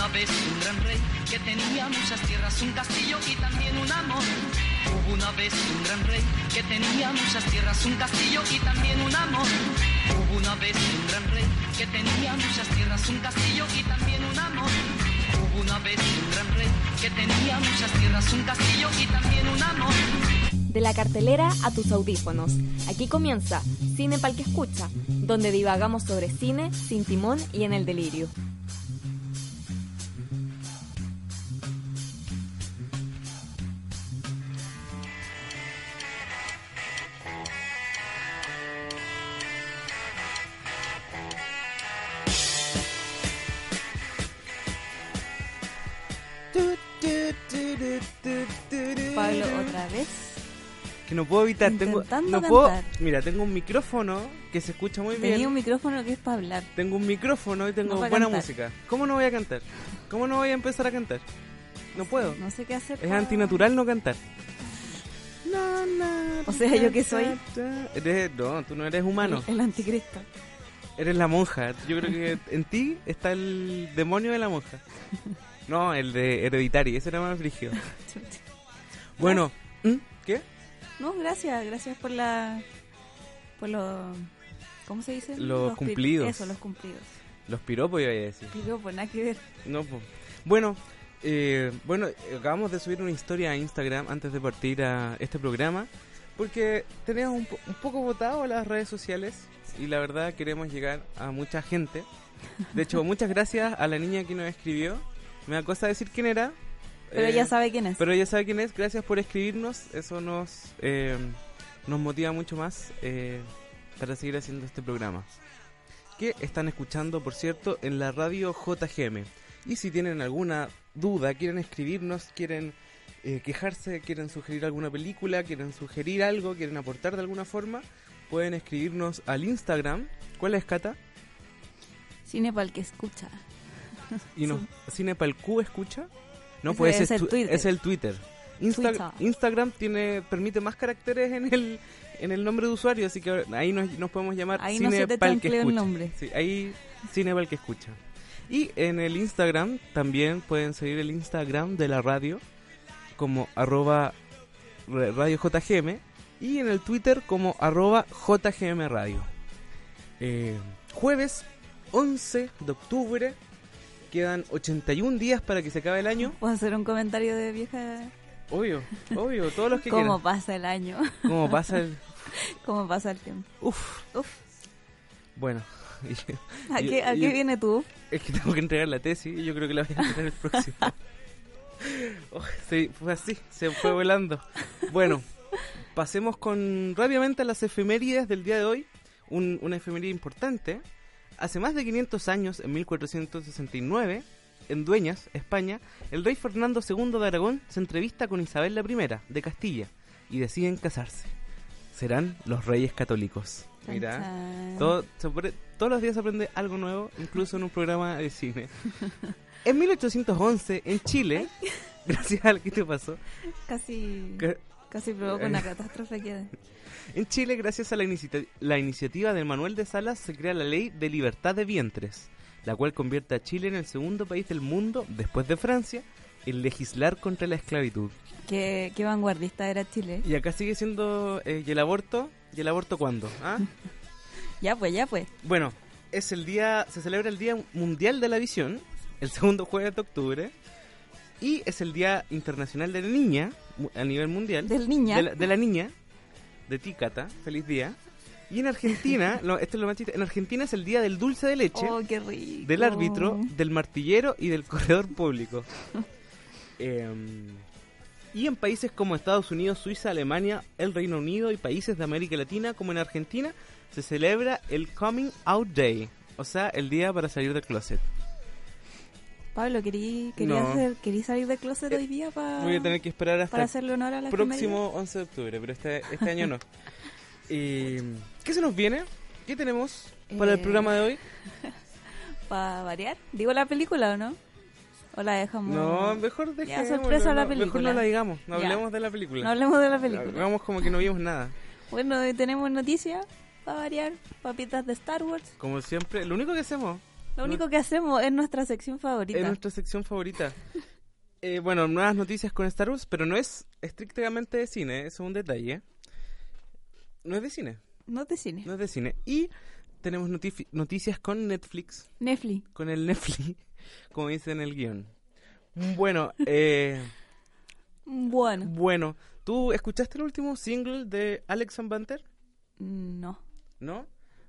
una vez un gran rey que tenía muchas tierras, un castillo y también un amor. Hubo una vez un gran rey que tenía muchas tierras, un castillo y también un amor. Hubo una vez un gran rey que tenía muchas tierras, un castillo y también un amor. Hubo una vez un gran rey que tenía muchas tierras, un castillo y también un amor. De la cartelera a tus audífonos. Aquí comienza Cine Pal que Escucha, donde divagamos sobre cine, sin timón y en el delirio. No puedo evitar, tengo, no puedo, mira, tengo un micrófono que se escucha muy Tenía bien. un micrófono que es para hablar. Tengo un micrófono y tengo No buena cantar. música. ¿Cómo no voy a cantar? ¿Cómo no voy a empezar a cantar? No puedo. No sé qué hacer. Es antinatural no cantar. O sea, ¿yo qué soy? Eres, no, tú no eres humano. El anticristo. Eres la monja. Yo creo que en ti está el demonio de la monja. No, el de Hereditary. Ese era más brígido. Bueno, ¿mm? No, gracias, gracias por la. por los. ¿Cómo se dice? Los pi- cumplidos. Eso, los cumplidos. Los piropos iba a decir. Pido, pues nada que ver. No, po. Bueno, eh, bueno, acabamos de subir una historia a Instagram antes de partir a este programa porque tenemos un, po- un poco votado las redes sociales y la verdad queremos llegar a mucha gente. De hecho, muchas gracias a la niña que nos escribió. Me da cosa decir quién era. Pero eh, ya sabe quién es. Pero ya sabe quién es. Gracias por escribirnos. Eso nos, eh, nos motiva mucho más eh, para seguir haciendo este programa. Que están escuchando, por cierto, en la radio JGM. Y si tienen alguna duda, quieren escribirnos, quieren eh, quejarse, quieren sugerir alguna película, quieren sugerir algo, quieren aportar de alguna forma, pueden escribirnos al Instagram. ¿Cuál es, Cata? Cine para el que escucha. Y nos, Cinepalcu escucha. No, pues es el tu- Twitter. es el Twitter. Insta- Twitter. Instagram tiene permite más caracteres en el en el nombre de usuario, así que ahí nos, nos podemos llamar Ahí no se te Cinepal que chancleó el escucha. nombre. Sí, ahí Cinepal que escucha. Y en el Instagram también pueden seguir el Instagram de la radio como arroba radio JGM y en el Twitter como arroba JGM Radio. Eh, jueves 11 de octubre, quedan 81 días para que se acabe el año. ¿Puedo hacer un comentario de vieja? Obvio, obvio, todos los que ¿Cómo quieran. pasa el año? ¿Cómo pasa el...? ¿Cómo pasa el tiempo? Uf, Uf. bueno. ¿A Yo- qué, a yo- qué viene tú? Es que tengo que entregar la tesis y yo creo que la voy a entregar el próximo. Oh, sí, fue así, se fue volando. Bueno, pasemos con rápidamente a las efemérides del día de hoy. Un- una efeméride importante. Hace más de 500 años, en 1469, en Dueñas, España, el rey Fernando II de Aragón se entrevista con Isabel I de Castilla y deciden casarse. Serán los reyes católicos. Mira. Todo, todos los días se aprende algo nuevo, incluso en un programa de cine. En 1811, en Chile, gracias al que te pasó, Casi, que- casi provoca Eh. una catástrofe que... en Chile, gracias a la, inicia- la iniciativa de Manuel de Salas, se crea la ley de libertad de vientres, la cual convierte a Chile en el segundo país del mundo, después de Francia, en legislar contra la esclavitud. Qué, qué vanguardista era Chile. Y acá sigue siendo, eh, ¿y el aborto? ¿Y el aborto cuándo? ¿Ah? Ya pues, ya pues. Bueno, es el día, se celebra el Día Mundial de la Visión, el segundo jueves de octubre, y es el Día Internacional de la Niña a nivel mundial. Del niña. De la, de la niña, de ti, Cata, feliz día. Y en Argentina, no, esto es lo más chiste, en Argentina es el Día del Dulce de Leche, Oh, qué rico. del árbitro, del martillero y del corredor público. Em, y en países como Estados Unidos, Suiza, Alemania, el Reino Unido y países de América Latina, como en Argentina, se celebra el Coming Out Day, o sea, el día para salir del closet. Pablo, ¿querí, quería No. hacer, ¿querí salir del closet Eh, hoy día pa- Voy a tener que esperar hasta para el hacerle honor a la próximo 11 de octubre, pero este, este año no. Y, ¿Qué se nos viene? ¿Qué tenemos para el Eh, programa de hoy? ¿Para variar? ¿Digo la película o no? ¿O la dejamos? No, mejor Ya, dejemos. sorpresa la Mejor película. no la digamos, no Ya. hablemos de la película. No hablemos de la película. Hagamos como que no vimos nada. Bueno, hoy tenemos noticias para variar. Papitas de Star Wars. Como siempre, lo único que hacemos. Lo único que hacemos es nuestra sección favorita. Es nuestra sección favorita. Eh, bueno, nuevas noticias con Star Wars, pero no es estrictamente de cine, eso es un detalle. No es de cine, No es de cine. no es de cine. Y tenemos noticias con Netflix, Netflix. con el Netflix, como dice en el guion. Bueno, eh, Bueno. bueno, ¿tú escuchaste el último single de Alex and Banter? No. ¿No?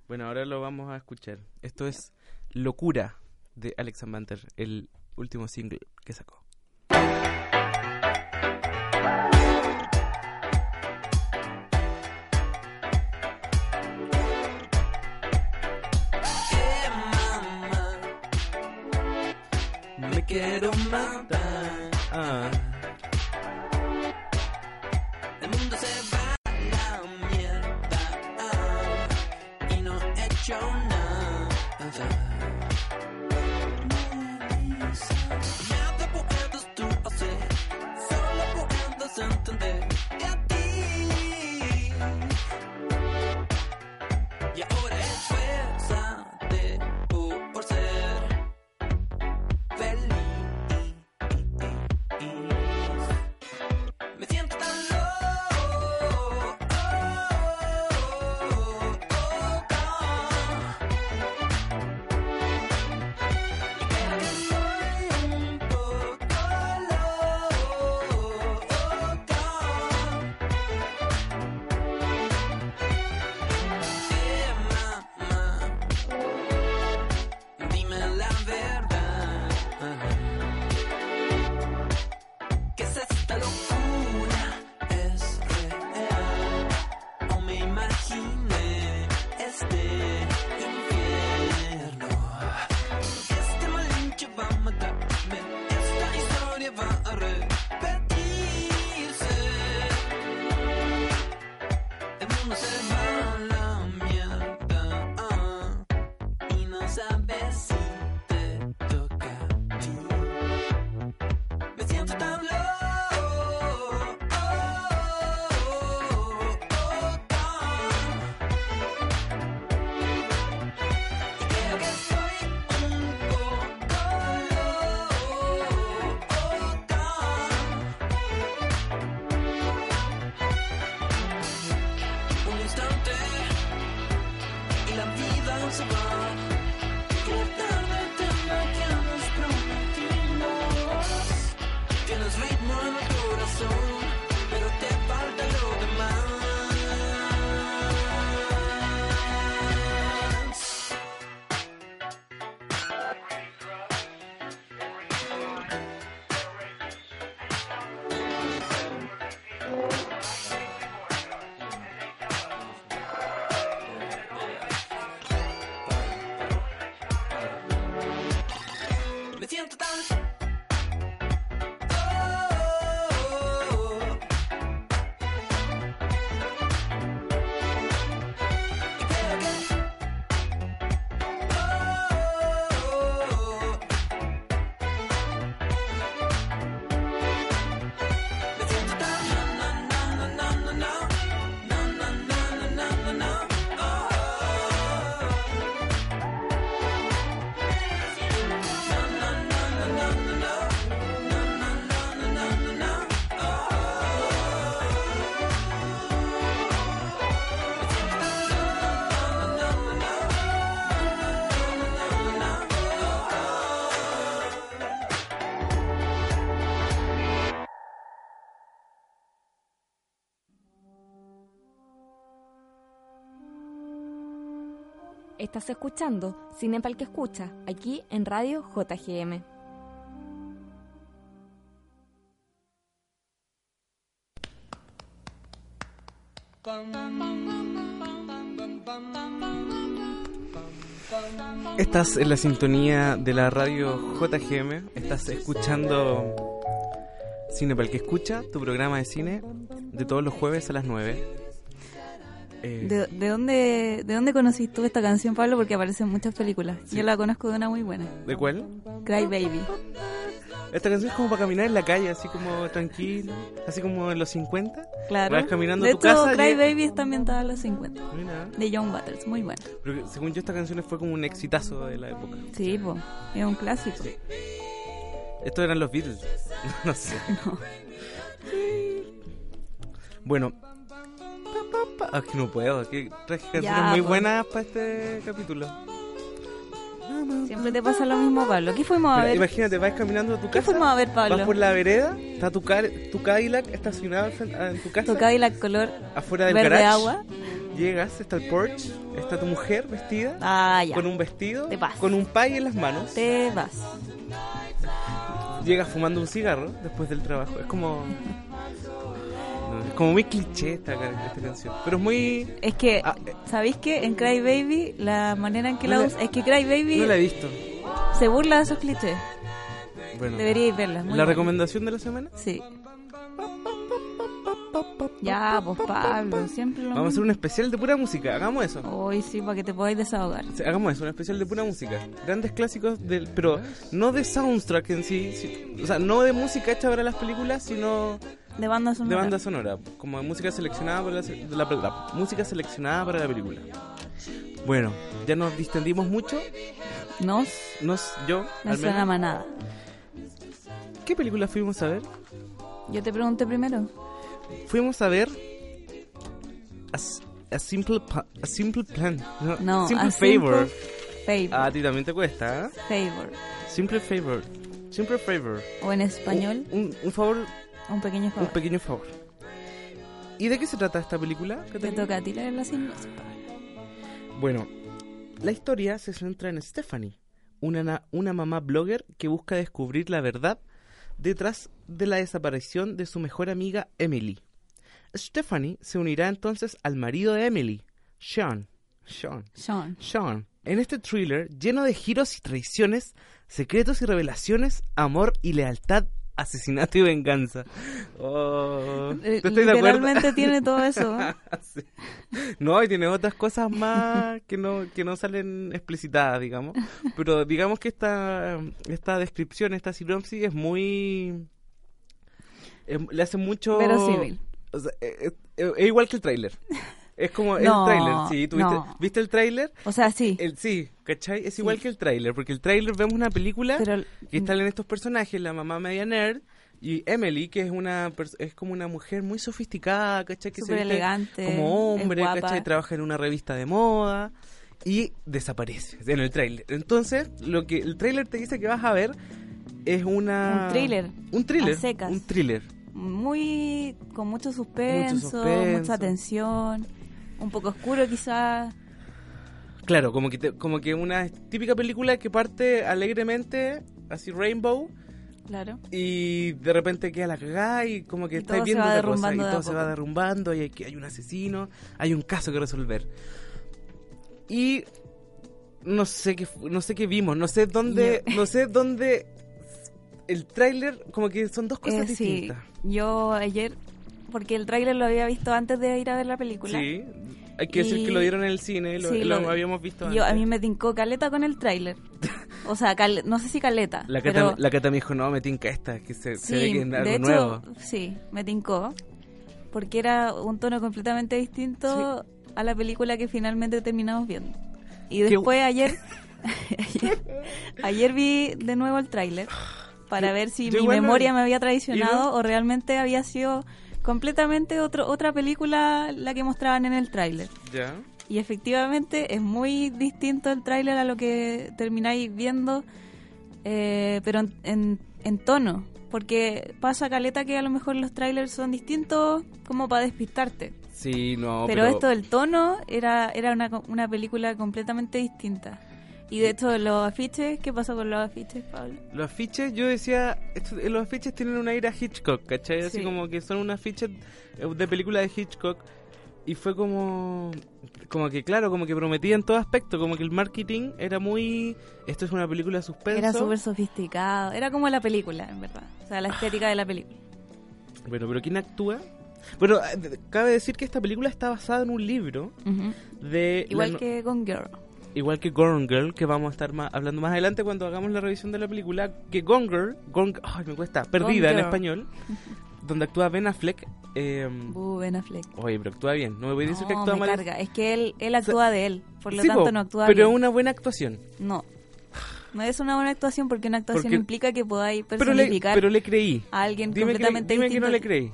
Bueno, ahora lo vamos a escuchar. Esto es Locura de Alex Banter, el último single que sacó. Me quiero matar. Ah. El mundo se va a la mierda ah, y no he hecho. Nada Estás escuchando Cinepal que escucha, aquí en Radio JGM. Estás en la sintonía de la radio JGM. Estás escuchando Cine para el que escucha, tu programa de cine de todos los jueves a las 9. Eh, ¿De, de dónde, ¿De dónde conociste tú esta canción, Pablo? Porque aparece en muchas películas. Yo la conozco de una muy buena. ¿De cuál? Cry Baby. Esta canción es como para caminar en la calle, así como tranquilo, así como en los 50. Claro. Vas caminando de a tu hecho, casa y- Cry Baby está ambientada a los 50. Mira, De John Waters, muy bueno. pero según yo esta canción fue como un exitazo de la época. Sí, po, es un clásico. Estos eran los Beatles. no sé. Bueno. Pa. Ah, que no puedo. Que traje canciones muy pues. buenas para este capítulo. Siempre te pasa lo mismo, Pablo. ¿Qué fuimos a Mira, ver? imagínate, vas caminando a tu ¿Qué casa. fuimos a ver, Vas Pablo? por la vereda, está tu, car- tu Cadillac estacionado en tu casa, Tu Cadillac color afuera del verde garage. agua. Llegas, está el porch, está tu mujer vestida, Ah, ya. con un vestido, Te vas. con un pay en las manos. Te vas. Llegas fumando un cigarro después del trabajo. Es como. Es como muy cliché esta, ca- esta canción. Pero es muy. Es que, Ah, eh. ¿sabéis qué? En Cry Baby, la manera en que No la usa. Es que Cry Baby No la he visto. se burla de esos clichés. Bueno, Deberíais verla. ¿la buena. recomendación de la semana? Sí. Ya, pues Pablo, siempre lo Vamos a hacer un especial de pura música. Hagamos eso. Hoy sí, para que te podáis desahogar. Hagamos eso, un especial de pura música. Grandes clásicos, del, pero no de soundtrack en sí, sí, O sea, no de música hecha para las películas, sino De banda de sonora. banda sonora. Como de música seleccionada para la, de la- la música seleccionada para la película. Bueno, ya nos distendimos mucho. Nos, Nos, yo, me al suena menos. manada. ¿Qué película fuimos a ver? Yo te pregunté primero. Fuimos a ver. A, a simple, Pa- a simple Plan. No, No, Simple a Favor. Simple Favor. A ti también te cuesta, ¿eh? Favor. Simple Favor. Simple Favor. O en español, Un, un favor, un pequeño un favor. pequeño favor. ¿Y de qué se trata esta película? ¿Qué Te toca a ti leer la sinopsis. Bueno, la historia se centra en Stephanie, una, na- una mamá blogger que busca descubrir la verdad detrás de la desaparición de su mejor amiga Emily. Stephanie se unirá entonces al marido de Emily, Sean. Sean. Sean. Sean. En este thriller lleno de giros y traiciones, secretos y revelaciones, amor y lealtad, asesinato y venganza. Oh, Eh. Literalmente tiene todo eso. ¿eh? Sí. No, y tiene otras cosas más que no, que no salen explicitadas, digamos. Pero digamos que esta, esta descripción, esta sinopsis es muy... es- le hace mucho... Verosímil. O sea, es, es- es igual que el tráiler. Es como No, el tráiler, sí. ¿tú viste, no. ¿Viste el tráiler? O sea, sí. El, sí, ¿cachai? Es igual que el tráiler, porque el tráiler vemos una película Pero que salen estos personajes, la mamá media nerd y Emily, que es una es como una mujer muy sofisticada, ¿cachai? Que se viste elegante, como hombre. ¿cachai? Trabaja en una revista de moda y desaparece en el tráiler. Entonces, lo que el tráiler te dice que vas a ver es una... Un thriller, Un thriller. secas. Un thriller. muy con mucho suspenso, suspenso. mucha tensión, un poco oscuro quizás. Claro, como que, te- como que una típica película que parte alegremente, así rainbow, Claro. y de repente queda la cagada y como que Y estáis viendo otra cosa, y todo se va derrumbando y hay, hay un asesino, hay un caso que resolver. Y no sé qué no sé qué vimos, no sé dónde no sé dónde el tráiler como que son dos cosas Eh, sí, distintas. yo ayer, porque el tráiler lo había visto antes de ir a ver la película. Sí. Hay que decir que lo dieron en el cine, lo, Sí, lo lo- habíamos visto Yo, a antes. mí me tincó caleta con el tráiler. O sea, cal- no sé si caleta. la Cata, pero la Cata me dijo, no, me tinca esta, que se, se ve sí, que es algo de hecho, nuevo. sí, me tincó. Porque era un tono completamente distinto a la película que finalmente terminamos viendo. Y Qué- después ayer, ayer, ayer vi de nuevo el tráiler para ver si yo mi memoria me había traicionado o realmente había sido completamente otro, otra película la que mostraban en el tráiler. Ya. Y efectivamente es muy distinto el tráiler a lo que termináis viendo, eh, pero en, en- en tono. Porque pasa caleta que a lo mejor los trailers son distintos como para despistarte. Sí, no, pero, esto del tono era, era una, una película completamente distinta. Y de hecho los afiches, ¿qué pasó con los afiches, Pablo? Los afiches, yo decía, eh, los afiches tienen una ira Hitchcock, ¿cachai? Así Sí. como que son unos afiches eh, de película de Hitchcock. Y fue como, como que claro, como que prometía en todo aspecto, como que el marketing era muy, esto es una película de suspenso. Era súper sofisticado, era como la película, en verdad. O sea, la estética de la película. Bueno, pero ¿quién actúa? Bueno, eh, cabe decir que esta película está basada en un libro de... Igual que con Girl. Igual que Gone Girl, que vamos a estar ma- hablando más adelante cuando hagamos la revisión de la película, que Gone Girl, Gone- ay, me cuesta, Perdida en Girl. español, donde actúa Ben Affleck. eh, Bu, Ben Affleck. oye, pero actúa bien, no me voy a decir que No, actúa me mal. carga. Es que él, él actúa de él, por lo Sí, tanto po, no actúa Pero es una buena actuación. No. No es una buena actuación porque una actuación Porque- implica que podáis Pero le, personificar pero le creí. a alguien Dime, que, completamente dime que distinto. no le creí.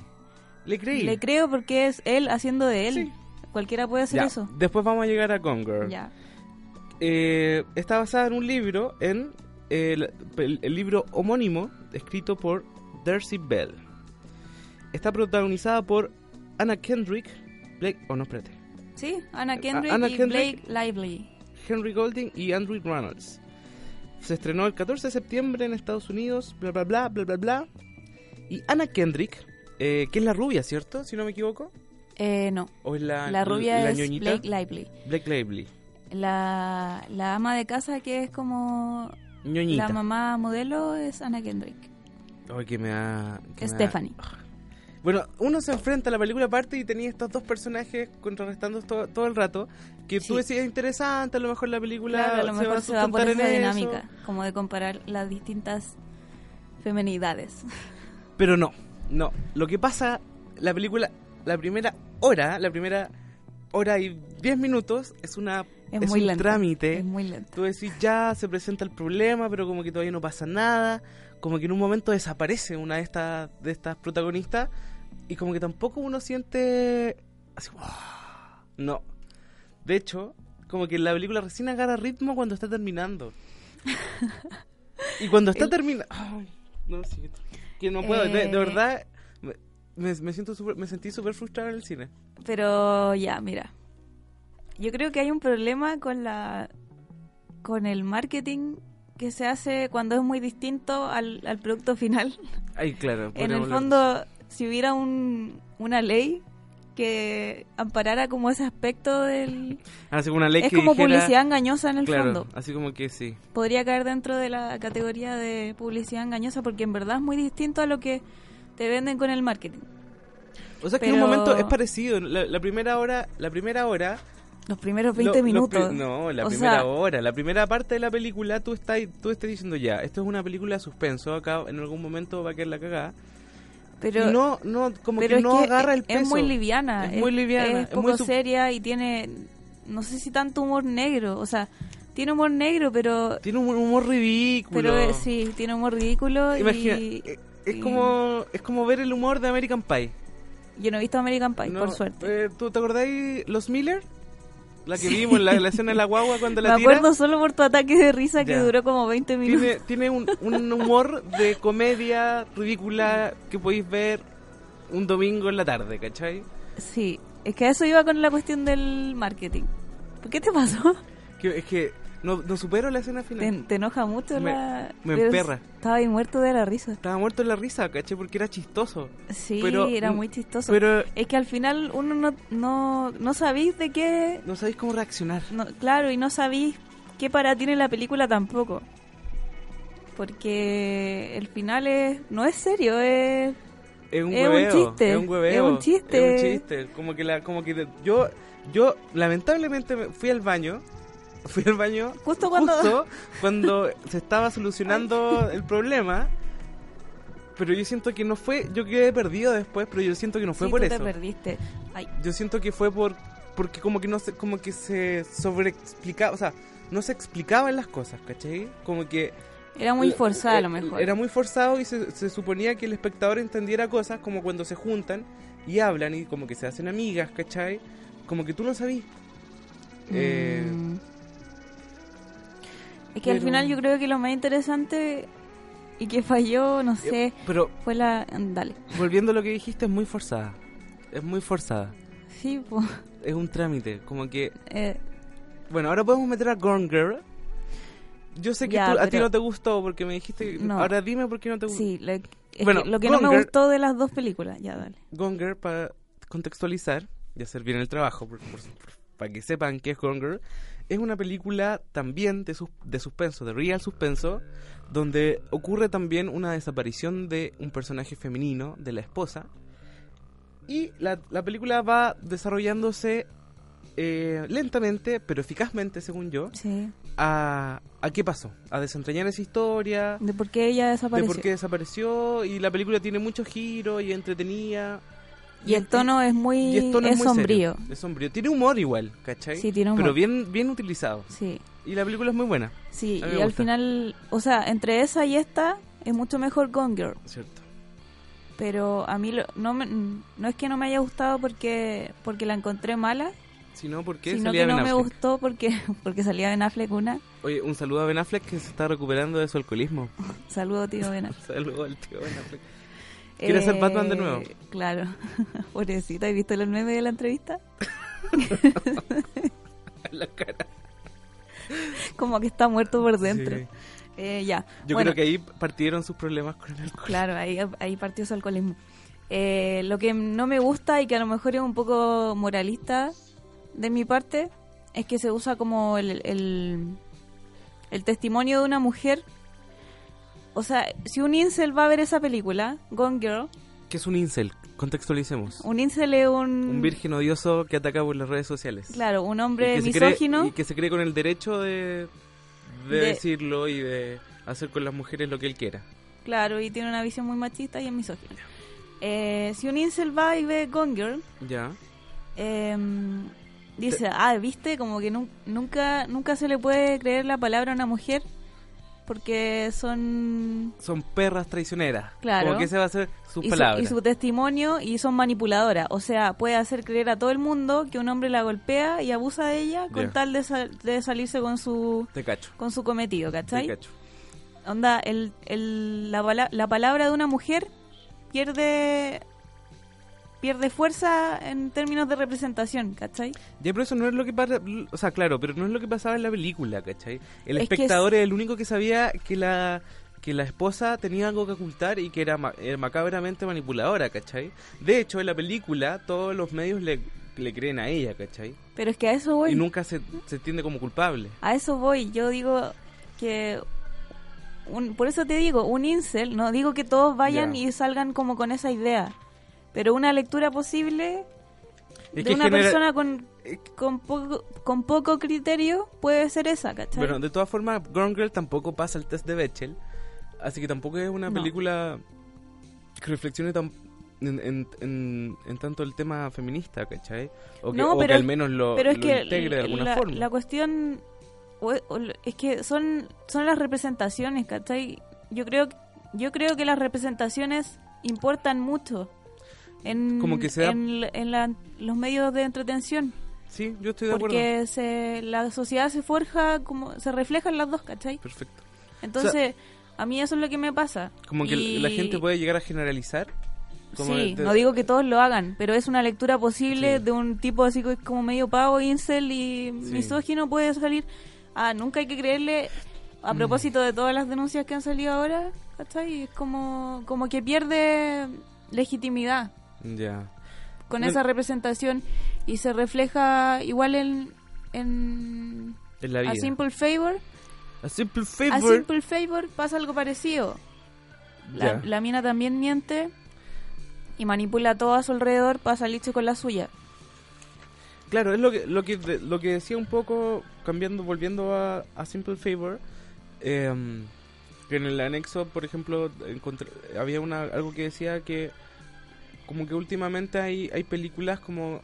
Le creí. Le creo porque es él haciendo de él. Sí. Cualquiera puede hacer Ya, eso. Después vamos a llegar a Gone Girl. Ya. Eh, está basada en un libro, en eh, el, el- el libro homónimo escrito por Darcy Bell. Está protagonizada por Anna Kendrick, Blake, oh no, espérate, Sí, Anna Kendrick Anna y Kendrick. Blake Lively. Henry Golding y Andrew Reynolds. Se estrenó el 14 de septiembre en Estados Unidos, bla bla bla, bla bla bla. Y Anna Kendrick, eh, que es la rubia, ¿cierto? Si no me equivoco. Eh, no. ¿O es la, La rubia la es? Blake Lively. Blake Lively. La, la ama de casa que es como ñoñita. la mamá modelo es Anna Kendrick. Ay, que me da... que me da- Stephanie. Bueno, uno se enfrenta a la película aparte y tenía estos dos personajes contrarrestando todo, todo el rato. Que tú Sí. decías interesante, a lo mejor la película Claro, a lo mejor a se va por sustentar esa eso. dinámica, como de comparar las distintas femenidades. Pero no, no. Lo que pasa, la película, la primera hora, la primera hora y diez minutos es una Es, es muy un lento. trámite. Es muy lento. Tú decís, ya se presenta el problema, pero como que todavía no pasa nada. Como que en un momento desaparece una de estas, de estas protagonistas. Y como que tampoco uno siente. Así, "Wow". No. De hecho, como que la película recién agarra ritmo cuando está terminando. y cuando está El- terminando. Ay, no, sí, que no puedo. De, de Eh. verdad, me, me, siento súper- me sentí súper frustrado en el cine. Pero ya, mira. Yo creo que hay un problema con la con el marketing que se hace cuando es muy distinto al, al producto final. Ay, claro. En el hablar- fondo, si hubiera un, una ley que amparara como ese aspecto del... Así como una ley Es que como dijera- publicidad engañosa en el Claro, fondo. así como que sí. Podría caer dentro de la categoría de publicidad engañosa porque en verdad es muy distinto a lo que te venden con el marketing. O sea que en un momento es parecido. La, la primera hora, la primera hora. Los primeros lo- 20 los minutos. pri- no, la O primera sea, hora, la primera parte de la película, tú estás, tú estás diciendo ya, esto es una película de suspenso, acá en algún momento va a quedar la cagada. Pero, no, no, como pero que es no que agarra el es- peso. Es muy liviana. Es muy liviana, Es es muy poco sup- seria y tiene, no sé si tanto humor negro. O sea, tiene humor negro, pero... Tiene un humor ridículo. Pero eh, sí, tiene humor ridículo Imagina, y... eh, es y- como es como ver el humor de American Pie. Yo no he visto American Pie, No, por suerte. eh, ¿Tú te acordáis Los Miller? La que vimos, la, la escena de la guagua cuando Me la tira. acuerdo solo por tu ataque de risa que Ya. duró como 20 minutos. Tiene, tiene un, un humor de comedia ridícula que podéis ver un domingo en la tarde, ¿cachai? Sí, es que a eso iba con la cuestión del marketing. ¿Por qué te pasó? Que, es que no, no supero la escena final. te enoja mucho Me- la... me pero emperra. Estaba ahí muerto de la risa. Estaba muerto en la risa, ¿cachai? Porque era chistoso. Sí, Pero- era muy chistoso. Pero Es que al final uno no, no, no sabéis de qué... no sabéis cómo reaccionar. no- claro, y no sabéis qué para tiene la película tampoco. Porque el final es no es serio, es... Es un Es un chiste, Es un hueveo. es un chiste. Es un chiste. Como que, la, como que de- yo, yo lamentablemente me fui al baño. Fui al baño Justo cuando... justo cuando se estaba solucionando el problema. Pero yo siento que no fue, yo quedé perdido después, pero yo siento que no fue Sí, por tú eso. te perdiste. Ay, Yo siento que fue por porque como que no se, como que se sobreexplicaba, o sea, no se explicaban las cosas, ¿cachai? Como que era muy forzada a lo eh, mejor. Era muy forzado y se, se suponía que el espectador entendiera cosas como cuando se juntan y hablan y como que se hacen amigas, ¿cachai? Como que tú no sabías. Eh, Mm. Es que al pero- final yo creo que lo más interesante y que falló, no sé, pero fue la... Dale. volviendo a lo que dijiste, es muy forzada. Es muy forzada. Sí, pues... Es un trámite. Como que. eh, Bueno, ahora podemos meter a Gone Girl. Yo sé que Ya, tú- a ti no te gustó porque me dijiste. No. Ahora dime por qué no te gustó. sí, lo, Bueno, que lo que no Gone me Girl- gustó de las dos películas, ya dale. Gone Girl, para contextualizar y hacer bien el trabajo, por- por- por- para que sepan qué es Gone Girl, es una película también de, sus- de suspenso, de real suspenso, donde ocurre también una desaparición de un personaje femenino, de la esposa, y la, la película va desarrollándose eh, lentamente, pero eficazmente, según yo, Sí. a, a qué pasó, a desentrañar esa historia, De por qué ella de desapareció. por qué desapareció, y la película tiene muchos giros y entretenida. Y el tono es muy, y el tono es muy sombrío. serio, es sombrío. Tiene humor igual, ¿cachai? Sí, tiene humor. Pero bien, bien utilizado. Sí, Y la película es muy buena, sí. Y al final, o sea, entre esa y esta es mucho mejor Gone Girl. ¿cierto? Pero a mí lo- no, me- no es que no me haya gustado porque porque la encontré mala, Si no, ¿por qué sino salía que no Ben me gustó porque porque salía Ben Affleck una. Oye, un saludo a Ben Affleck que se está recuperando de su alcoholismo. Saludo, tío Ben Affleck. Saludo al tío Ben Affleck. ¿Quiere ser Batman de nuevo? Eh, Claro. Pobrecita, ¿has visto el meme de la entrevista? la cara. Como que está muerto por dentro. Sí. Eh, ya. Yo Bueno, creo que ahí partieron sus problemas con el alcohol. Claro, ahí, ahí partió su alcoholismo. Eh, lo que no me gusta y que a lo mejor es un poco moralista de mi parte es que se usa como el, el, el testimonio de una mujer. O sea, si un incel va a ver esa película, Gone Girl, ¿Qué es un incel? Contextualicemos. un incel es un... Un virgen odioso que ataca por las redes sociales. Claro, un hombre cree- misógino. y que se cree con el derecho de, de De- decirlo y de hacer con las mujeres lo que él quiera. Claro, y tiene una visión muy machista y es misógino. Eh, si un incel va y ve Gone Girl, Ya. eh, dice, ah, viste, como que nun- nunca, nunca se le puede creer la palabra a una mujer porque son... Son perras traicioneras. Claro. Como que ese va a ser sus Y su, y su testimonio y son manipuladoras. O sea, puede hacer creer a todo el mundo que un hombre la golpea y abusa de ella con tal de, sal- de salirse con su Te cacho. con su cometido, Te ¿cachai? cacho. Onda, el, el- la, la palabra de una mujer pierde pierde fuerza en términos de representación, ¿cachai? Ya, pero eso no es lo que pasa. O sea, claro, pero no es lo que pasaba en la película, ¿cachai? El Es espectador es el único que sabía que la que la esposa tenía algo que ocultar y que era, ma- era macabramente manipuladora, ¿cachai? De hecho, en la película todos los medios le, le creen a ella, ¿cachai? Pero es que a eso voy. Y nunca se, se entiende como culpable. A eso voy. Yo digo que. un- por eso te digo, un incel, no digo que todos vayan Ya. y salgan como con esa idea. Pero una lectura posible Es de que una genera- persona con, eh, con, poco, con poco criterio puede ser esa, ¿cachai? Bueno, de todas formas, Gone Girl tampoco pasa el test de Bechdel, así que tampoco es una No. película que reflexione tan, en, en, en- en tanto el tema feminista, ¿cachai? O que, No, o que pero- al menos lo, pero es lo que integre de alguna la, forma. la cuestión o- o- es que son son las representaciones ¿cachai? yo creo yo creo que las representaciones importan mucho en, Como que se da- en, en la- los medios de entretención Sí, yo estoy de acuerdo. porque la sociedad se forja como se reflejan las dos ¿cachai? Perfecto. entonces a mí eso es lo que me pasa Como que Y- la gente puede llegar a generalizar. Como sí, de- no digo que todos lo hagan, pero es una lectura posible Sí. de un tipo así que como medio pavo, incel y Sí. misógino puede salir. Ah, nunca hay que creerle a Mm. propósito de todas las denuncias que han salido ahora, ¿cachai? Es como, como que pierde legitimidad Ya. con esa representación y se refleja igual en, en En la vida. A Simple Favor. A simple A favor. Simple Favor pasa algo parecido. La, la mina también miente y manipula todo a su alrededor para salirse con la suya. Claro, es lo que, lo que, lo que decía un poco, cambiando, volviendo a, a Simple Favor, que en el anexo, por ejemplo, encontré- había una, algo que decía que como que últimamente hay, hay películas como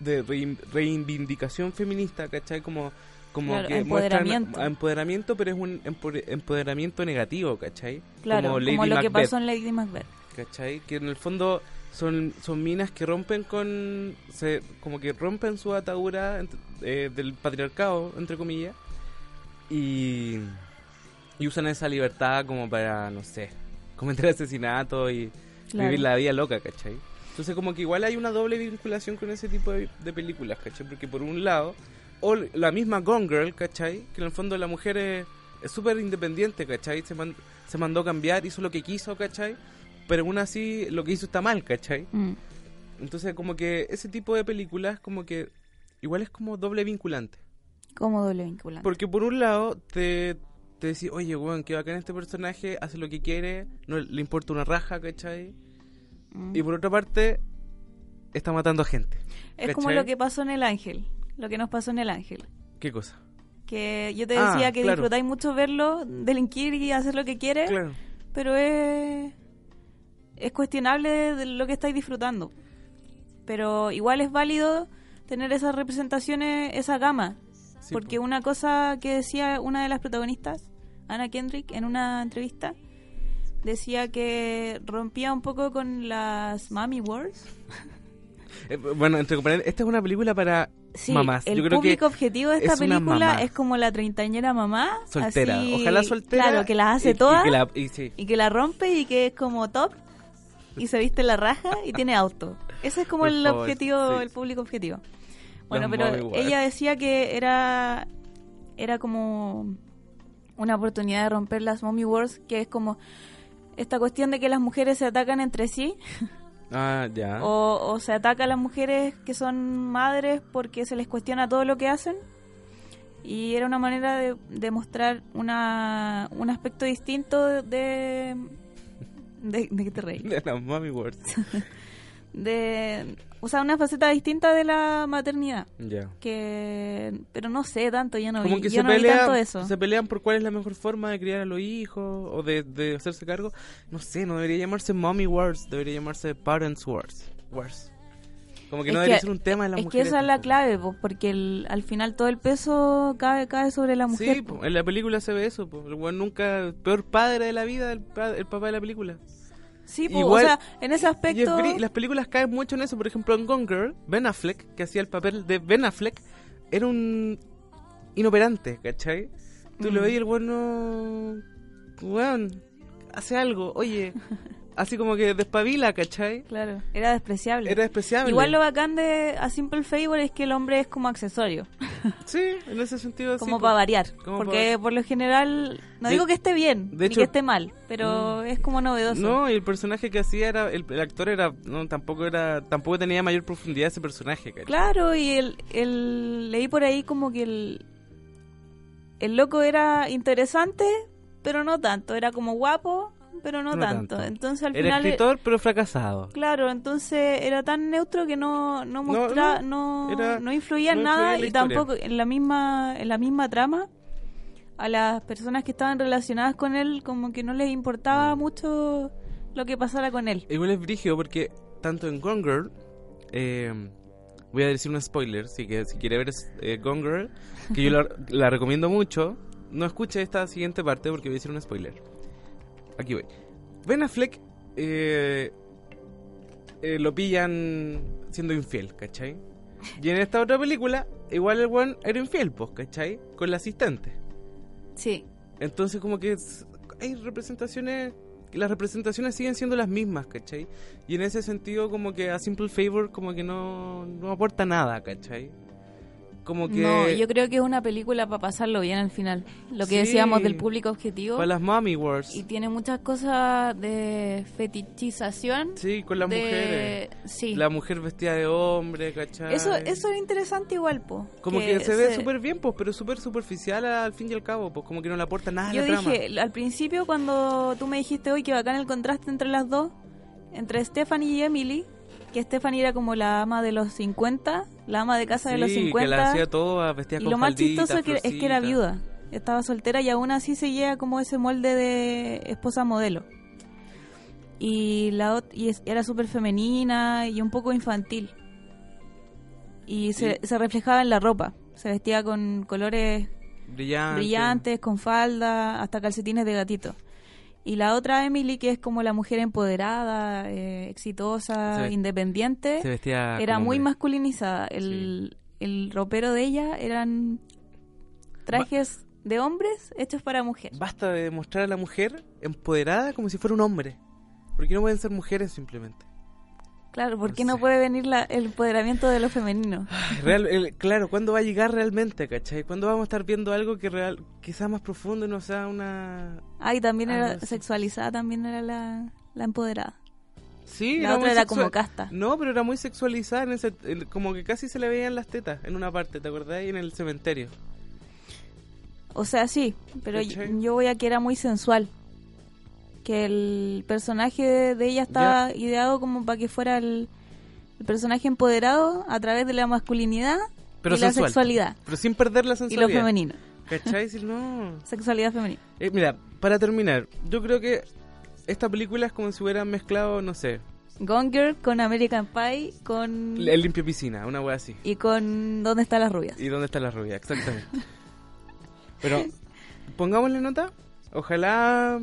de rein- reivindicación feminista, ¿cachai? Como, como Claro, que empoderamiento. muestran empoderamiento, pero es un empo- empoderamiento negativo, ¿cachai? Claro, como, Lady lo que pasó en Lady Macbeth. ¿cachai? Que en el fondo son, son minas que rompen con. Se, como que rompen su atadura eh, del patriarcado, entre comillas, y, y usan esa libertad como para, no sé, cometer asesinatos y Claro. vivir la vida loca, ¿cachai? Entonces, como que igual hay una doble vinculación con ese tipo de, de películas, ¿cachai? Porque por un lado, o la misma Gone Girl, ¿cachai? Que en el fondo la mujer es súper independiente, ¿cachai? Se, man- se mandó a cambiar, hizo lo que quiso, ¿cachai? Pero aún así lo que hizo está mal, ¿cachai? Mm. Entonces como que ese tipo de películas como que igual es como doble vinculante. Como doble vinculante. Porque por un lado te, te decís, oye, weón, que bacán este personaje, hace lo que quiere, no le importa una raja, ¿cachai? Mm. Y por otra parte, está matando a gente. Es como lo que pasó en El Ángel. lo que nos pasó en El Ángel. ¿Qué cosa? Que yo te Ah, decía que claro. disfrutáis mucho verlo, delinquir y hacer lo que quiere, Claro. pero es, es cuestionable de, lo que estáis disfrutando. Pero igual es válido tener esas representaciones, esa gama. Sí, porque po. una cosa que decía una de las protagonistas, Anna Kendrick, en una entrevista, decía que rompía un poco con las Mommy Wars. Eh, bueno, entre compañeros, esta es una película para Sí, mamás. el Yo creo público que objetivo de esta es película es como la treintañera mamá. soltera. así- Ojalá soltera. Claro, que las hace y- y todas que la- y sí. y que la rompe y que es como top y se viste la raja y tiene auto. Ese es como Por el favor, objetivo, sí. el público objetivo. Bueno, pero ella decía que era era como una oportunidad de romper las mommy wars, que es como esta cuestión de que las mujeres se atacan entre sí Ah, ya. o, o se ataca a las mujeres que son madres porque se les cuestiona todo lo que hacen. Y era una manera de, de mostrar una, un aspecto distinto de... ¿De, de, de qué te reí? De las Mommy Wars. De, o sea, una faceta distinta de la maternidad. ya. que Pero no sé tanto, yo no Como vi, que yo se, no vi pelean, tanto eso. se pelean por cuál es la mejor forma de criar a los hijos o de, de hacerse cargo. No sé, no debería llamarse Mommy Wars, debería llamarse Parents Wars. Wars. Como que Es no que- debería ser un tema de las es que mujeres. esa es la clave, po, porque el- al final todo el peso cae, cae sobre la mujer. Sí, po. po, en la película se ve eso. po. El nunca, peor padre de la vida, el, el papá de la película. Sí, po, Igual- o sea, en ese Y es aspecto... gri- las películas caen mucho en eso. Por ejemplo, en Gone Girl, Ben Affleck, que hacía el papel de Ben Affleck, era un inoperante, ¿cachai? Tú lo Mm. ves y el weón no... Weón, hace algo, oye, así como que despabila, ¿cachai? Claro, era despreciable. Era despreciable. Igual lo bacán de A Simple Favor es que el hombre es como accesorio, Sí, en ese sentido como para variar. Como porque por lo general, no De- digo que esté bien, de ni hecho- que esté mal, pero es como novedoso. No, y el personaje que hacía era... El, el actor era... No, tampoco era... Tampoco tenía mayor profundidad ese personaje, ¿cachai? Claro, y el, el, leí por ahí como que el, el loco era interesante, pero no tanto. Era como guapo, pero no, No tanto. tanto. Entonces al Era final... escritor, pero fracasado. Claro, entonces era tan neutro que no no No, mostra, no, no, era- no influía en nada influía y tampoco en la misma en la misma trama a las personas que estaban relacionadas con él como que no les importaba mucho lo que pasara con él. Igual es brígido porque tanto en Gone Girl, eh, voy a decir un spoiler, así que si quiere ver eh, Gone Girl, que yo la, la recomiendo mucho, no escuche esta siguiente parte porque voy a decir un spoiler. Aquí voy. Ben Affleck eh, eh, lo pillan siendo infiel, ¿cachai? Y en esta otra película, igual el one era infiel, pues, ¿cachai? Con la asistente. Sí. Entonces como que es- hay representaciones, las representaciones siguen siendo las mismas, ¿cachai? Y en ese sentido como que a Simple Favor como que no, no aporta nada, ¿cachai? Como que... No, yo creo que es una película para pasarlo bien al final. Lo que Sí. decíamos del público objetivo Para las Mommy Wars. y tiene muchas cosas de fetichización Sí, con las de mujeres. sí. La mujer vestida de hombre, ¿cachai? Eso eso es interesante igual, po. Como que, se, ve súper bien, pues, pero súper superficial al fin y al cabo, pues como que no le aporta nada a Yo la trama. dije, al principio cuando tú me dijiste hoy que bacán el contraste entre las dos, entre Stephanie y Emily, que Stephanie era como la ama de los 50, la ama de casa de los Sí, que la 50, hacía todo vestida y con lo más falditas, chistoso es que, es que era viuda, estaba soltera y aún así seguía como ese molde de esposa modelo. Y, la, y era súper femenina y un poco infantil. Y se, se reflejaba en la ropa, se vestía con colores Brillante. brillantes, con falda, hasta calcetines de gatito. Y la otra Emily, que es como la mujer empoderada, eh, exitosa, Se independiente, Se vestía era muy hombre. masculinizada. El, el ropero de ella eran trajes de hombres hechos para mujer. Basta de mostrar a la mujer empoderada como si fuera un hombre. ¿Por qué no pueden ser mujeres simplemente? Claro, ¿por No qué no sé. puede venir la- el empoderamiento de lo femenino? Real- el- claro, ¿cuándo va a llegar realmente, cachai? ¿Cuándo vamos a estar viendo algo que real, sea más profundo y no sea una... Ah, y también era sexualizada, también era la, la empoderada. Sí, La otra muy era como casta. No, pero era muy sexualizada, en ese, en- como que casi se le veían las tetas en una parte, ¿te acordás? En el cementerio. O sea, sí, pero yo, yo voy a que era muy sensual. Que el personaje de ella estaba ideado como para que fuera el, el personaje empoderado a través de la masculinidad Pero y la sexualidad. Pero sin perder la Y lo sensualidad. femenino. ¿Cachai? Si no... Sexualidad femenina. Eh, mira, para terminar, yo creo que esta película es como si hubieran mezclado, no sé, Gone Girl con American Pie con... el limpio piscina, una wea así. Y con ¿Dónde están las rubias? ¿Y dónde está la rubia? Exactamente. Pero, pongámosle nota. Ojalá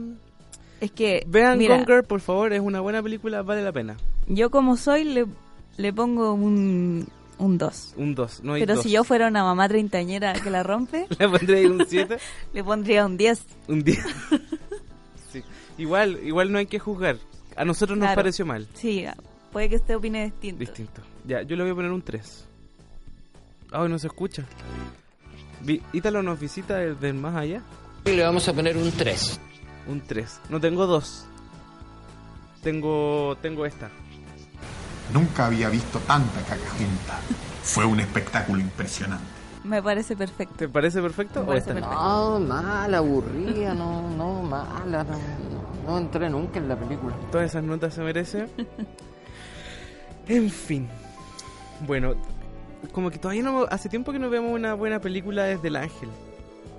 Es que, vean mira, Girl, por favor. Es una buena película, vale la pena. yo como soy le, le pongo un, un 2. Un 2, no hay Pero dos. si yo fuera una mamá treintañera que la rompe, Le pondré ahí un 7, le pondría un 10. un 10. sí. Igual, igual no hay que juzgar. A nosotros nos Claro. pareció mal. Sí, puede que usted opine distinto. Distinto. Ya, yo le voy a poner un 3. Ay, no se escucha. Ítalo nos visita desde más allá. Y le vamos a poner un 3. Un 3. No tengo dos. Tengo, tengo esta. Nunca había visto tanta caca junta. Fue un espectáculo impresionante. Me parece perfecto. ¿Te parece perfecto? Me o esta? perfecto. No, mala, aburrida, no, no, mala, no, no, no entré nunca en la película. Todas esas notas se merece. en fin. Bueno, como que todavía no. Hace tiempo que no vemos una buena película desde El Ángel.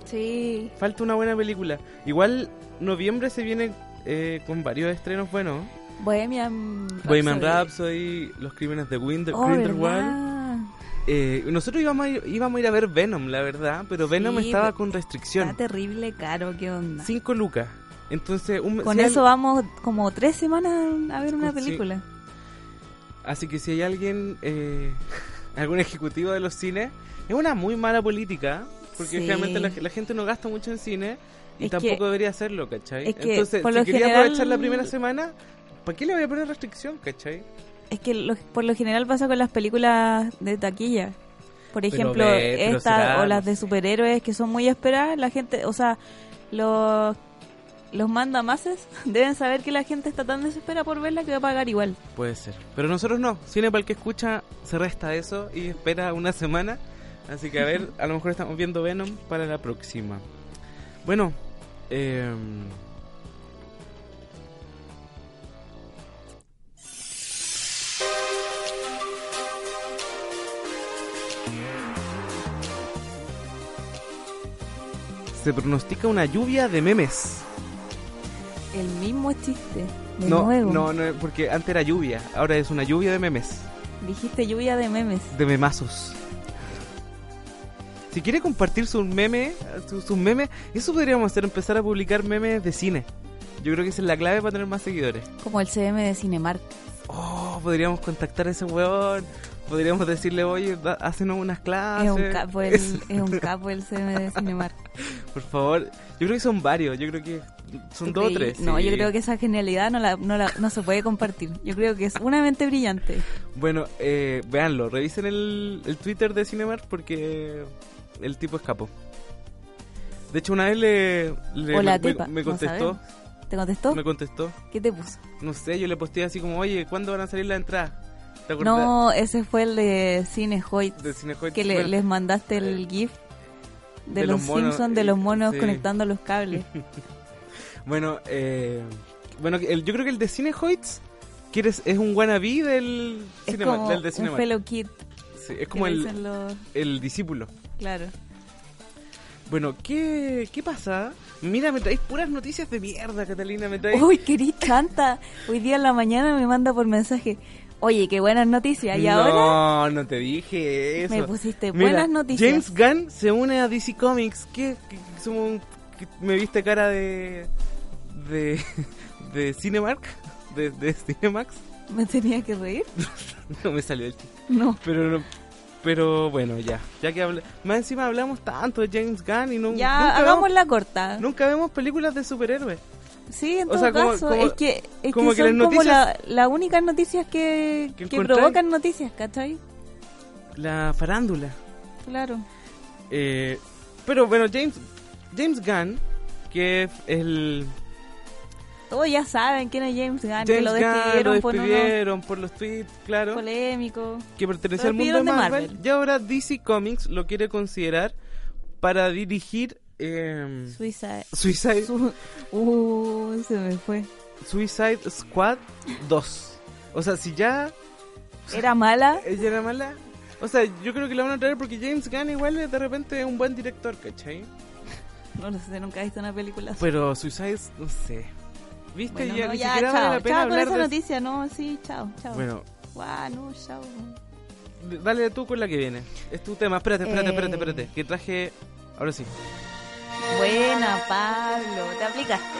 Sí. Falta una buena película. Igual, noviembre se viene eh, con varios estrenos buenos. Bohemian Rhapsody. Bohemian Rhapsody, Los Crímenes de Winder, Oh. Eh, nosotros íbamos a, ir, íbamos a ir a ver Venom, la verdad, pero Venom Sí, estaba pero con Está restricción. terrible caro, ¿qué onda? 5 lucas. Entonces, un, Con si hay- eso vamos como tres semanas a ver una Sí. película. Así que si hay alguien, eh, algún ejecutivo de los cines, es una muy mala política, porque Sí. realmente la, la gente no gasta mucho en cine y Es tampoco que- debería hacerlo, ¿cachai? es que, Entonces, por si lo quería general- aprovechar la primera semana, ¿para qué le voy a poner restricción, cachai? Es que lo- por lo general pasa con las películas de taquilla. Por ejemplo, estas será, o las de superhéroes que son muy esperadas, la gente, o sea, los los mandamases deben saber que la gente está tan desesperada por verla que va a pagar igual. Puede ser. Pero nosotros no. Cine para el que escucha se resta eso y espera una semana. Así que a ver, a lo mejor estamos viendo Venom para la próxima. Bueno, eh, se pronostica una lluvia de memes. El mismo chiste, de no, nuevo. no, no, porque antes era lluvia, ahora es una lluvia de memes. Dijiste lluvia de memes. de memazos. Si quiere compartir sus memes, sus, sus memes, eso podríamos hacer, empezar a publicar memes de cine. Yo creo que esa es la clave para tener más seguidores. Como el CM de Cinemark. Oh, podríamos contactar a ese weón. Podríamos decirle, oye, hacenos unas clases. Es un capo el, es un capo el CM de Cinemark. Por favor. Yo creo que son varios. Yo creo que son ¿Tú dos o tres. No, sí. yo creo que esa genialidad no, la, no, la, no se puede compartir. Yo creo que es una mente brillante. Bueno, eh, véanlo. Revisen el, el Twitter de Cinemark porque el tipo escapó. De hecho, una vez le, le- o la me, tipa. me contestó. ¿Te contestó? Me contestó. ¿Qué te puso? No sé, yo le posteé así como, oye, ¿cuándo van a salir las entradas? No, ese fue el de Cine Hoyt. De Cinehoid. Que le- les mandaste el GIF de, De los, los monos, Simpsons, de los monos sí. conectando los cables. Bueno, eh, bueno el- yo creo que el de Cinehoids quieres, es un wannabe del, es cinema, como del de un Cinemark. fellow kid. Sí, es como el, los- el discípulo. Claro. Bueno, ¿qué, ¿qué pasa? Mira, me traéis puras noticias de mierda, Catalina. Me traéis... Uy, querís tanta. Hoy día en la mañana me manda por mensaje. Oye, qué buenas noticias. Y no, ahora no te dije eso. me pusiste Mira, buenas noticias. James Gunn se une a DC Comics. ¿Qué? ¿Qué- somos qué- ¿Me viste cara de. de. de Cinemark? ¿De, de Cinemax? ¿Me tenía que reír? No me salió el chiste. No. Pero, no- pero bueno, ya. Ya que habla- Más encima hablamos tanto de James Gunn y no, Ya, nunca, hagamos vemos, la corta. nunca vemos películas de superhéroes. Sí, en O todo sea, como- caso. como- es que, es como que que son las como noticias- la- las únicas noticias que, ¿Que que provocan noticias, ¿cachai? La farándula. Claro. Eh, pero bueno, James, James Gunn, que es el Todos ya saben quién es James Gunn, que lo Gunn despidieron, por unos despidieron por los tweets, claro, polémico. que pertenece al mundo de Marvel, Marvel. y ahora DC Comics lo quiere considerar para dirigir eh, Suiza. Suicide, Su- uh, se me fue. Suicide Squad 2. O sea, si ya Era mala. ella era mala, O sea, yo creo que la van a traer porque James Gunn igual de repente es un buen director, ¿cachai? No lo sé, nunca he visto una película así. Pero Suicide, no sé. ¿Viste? Bueno, ya, no, ya, chao. vale la pena chao con esa de... noticia, no, sí, chao, chao. Bueno, Guau, no, chao. dale tú con la que viene. Es tu tema. Espérate, espérate, Eh. espérate, espérate. Que traje... Ahora sí. Buena, Pablo, te aplicaste.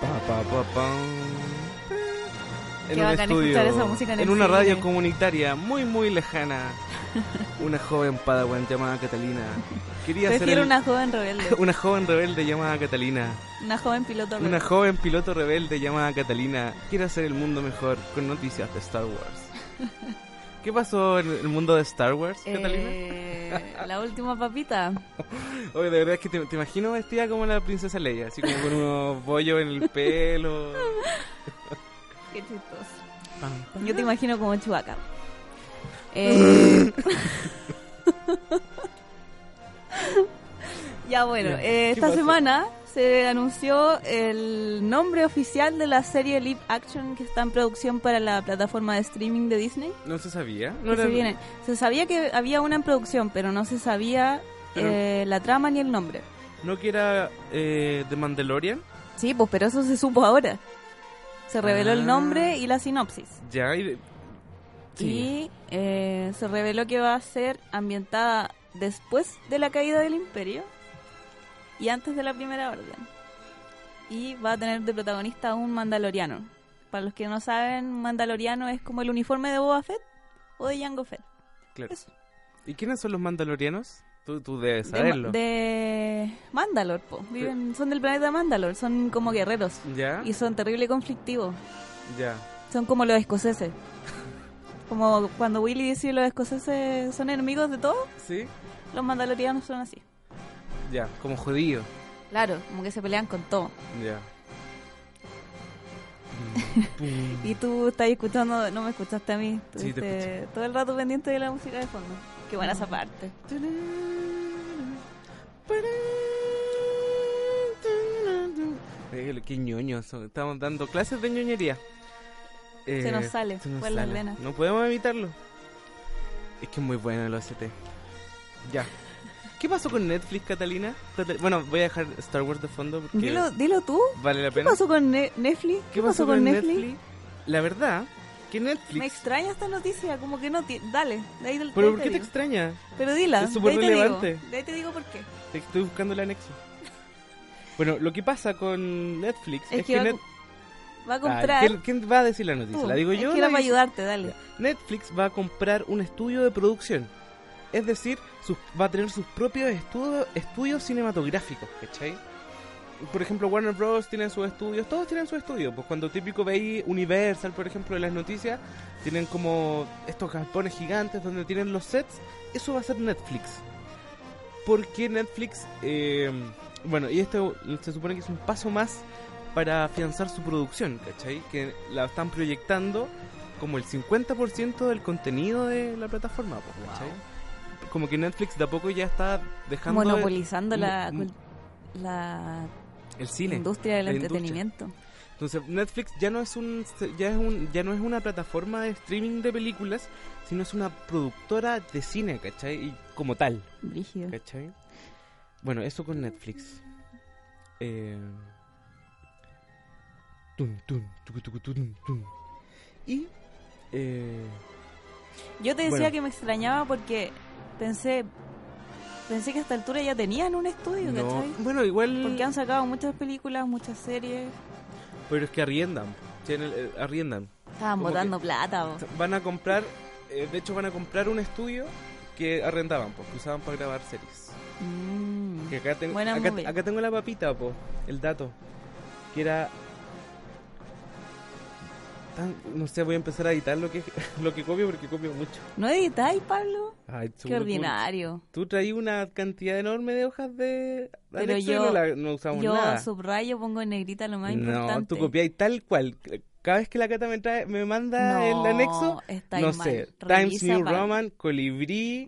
Pa, pa, pa, pam. En Qué un estudio, esa música en el una radio comunitaria muy, muy lejana. Una joven padawan llamada Catalina. Quería ser el- una joven rebelde. una joven rebelde llamada Catalina. Una joven piloto rebelde. Una joven piloto rebelde llamada Catalina quiere hacer el mundo mejor con noticias de Star Wars. ¿Qué pasó en el mundo de Star Wars, Catalina? Eh, la última papita. Oye, de verdad es que te, te imagino vestida como la princesa Leia, así como con unos bollos en el pelo. Qué chistoso. Yo te imagino como Chubaca. Eh... ya bueno, eh, ¿qué esta semana se anunció el nombre oficial de la serie live action que está en producción para la plataforma de streaming de Disney. No se sabía. No se, era- viene. se sabía que había una en producción, pero no se sabía eh, la trama ni el nombre. ¿No que era eh, The Mandalorian? Sí, pues pero eso se supo ahora. Se reveló Ah. el nombre y la sinopsis. Ya, y... Sí. Y eh, se reveló que va a ser ambientada después de la caída del imperio y antes de la primera orden. Y va a tener de protagonista a un mandaloriano. Para los que no saben, mandaloriano es como el uniforme de Boba Fett o de Jango Fett. Claro. Eso. ¿Y quiénes son los mandalorianos? Tú, tú debes De, saberlo. de Mandalor, po. Viven, son del planeta Mandalor, son como guerreros. ¿Ya? Y son terrible conflictivos. Ya. Son como los escoceses. Como cuando Willy dice que los escoceses son enemigos de todos, ¿Sí? los mandalorianos son así. Ya, como judío. Claro, como que se pelean con todo. Ya. Y tú estás escuchando, no me escuchaste a mí. Sí, te todo el rato pendiente de la música de fondo. Qué buena esa parte. Eh, Qué ñoños son. Estamos dando clases de ñoñería. Eh, Se nos sale, se nos por las venas. No podemos evitarlo. Es que es muy bueno el OST. Ya. ¿Qué pasó con Netflix, Catalina? Cata- Bueno, voy a dejar Star Wars de fondo porque Dilo, dilo tú. vale la ¿Qué pena. pasó con Ne- Netflix? ¿Qué pasó con Netflix? La verdad, que Netflix... Me extraña esta noticia, como que no Dale, de ahí, de ahí ¿Pero por qué te extraña? Pero dila, Es súper te digo. relevante. De ahí te digo por qué. Te estoy buscando el anexo. Bueno, lo que pasa con Netflix Es es, que que, Net- Va a comprar... ¿quién, quién va a decir la noticia? tú. ¿La digo yo? que o la era para dice- ayudarte, dale. Netflix va a comprar un estudio de producción. Es decir, sus- va a tener sus propios estudios, estudios cinematográficos, ¿cachai? Por ejemplo, Warner Bros. tiene sus estudios, todos tienen su estudio. Pues cuando típico veis Universal, por ejemplo, de las noticias, tienen como estos galpones gigantes donde tienen los sets. Eso va a ser Netflix. Porque Netflix, eh, bueno, y esto se supone que es un paso más para afianzar su producción, ¿cachai? Que la están proyectando como el 50% del contenido de la plataforma, ¿cachai? Como que Netflix de a poco ya está dejando de- Monopolizando la, mo- cul- la el cine. industria del la industria. entretenimiento. Entonces Netflix ya no es un ya es un ya no es una plataforma de streaming de películas, sino es una productora de cine, ¿cachai? Y como tal. ¿cachai? Bueno, eso con Netflix. Eh... tun, tun, tun. Y eh... Yo te decía Bueno. que me extrañaba porque pensé pensé que a esta altura ya tenían un estudio, no, ¿cachai? bueno, igual Porque han sacado muchas películas, muchas series. pero es que arriendan, tienen- eh, arriendan. Estaban botando plata. Van a comprar, eh, de hecho van a comprar un estudio que arrendaban, pues, que usaban para grabar series. Mm. Que acá, tengo acá tengo la papita, po, el dato. Que era. Tan- no sé, voy a empezar a editar lo que lo que copio porque copio mucho. ¿No editáis, Pablo? Ay, Qué ordinario. Tú traí una cantidad enorme de hojas de. Pero yo- no, la- no usamos Yo nada. subrayo, pongo en negrita lo más no, importante. tú copiáis tal cual. Cada vez que la cata me, trae, me manda No, el anexo, no mal. sé, Times New. Roman, Colibrí,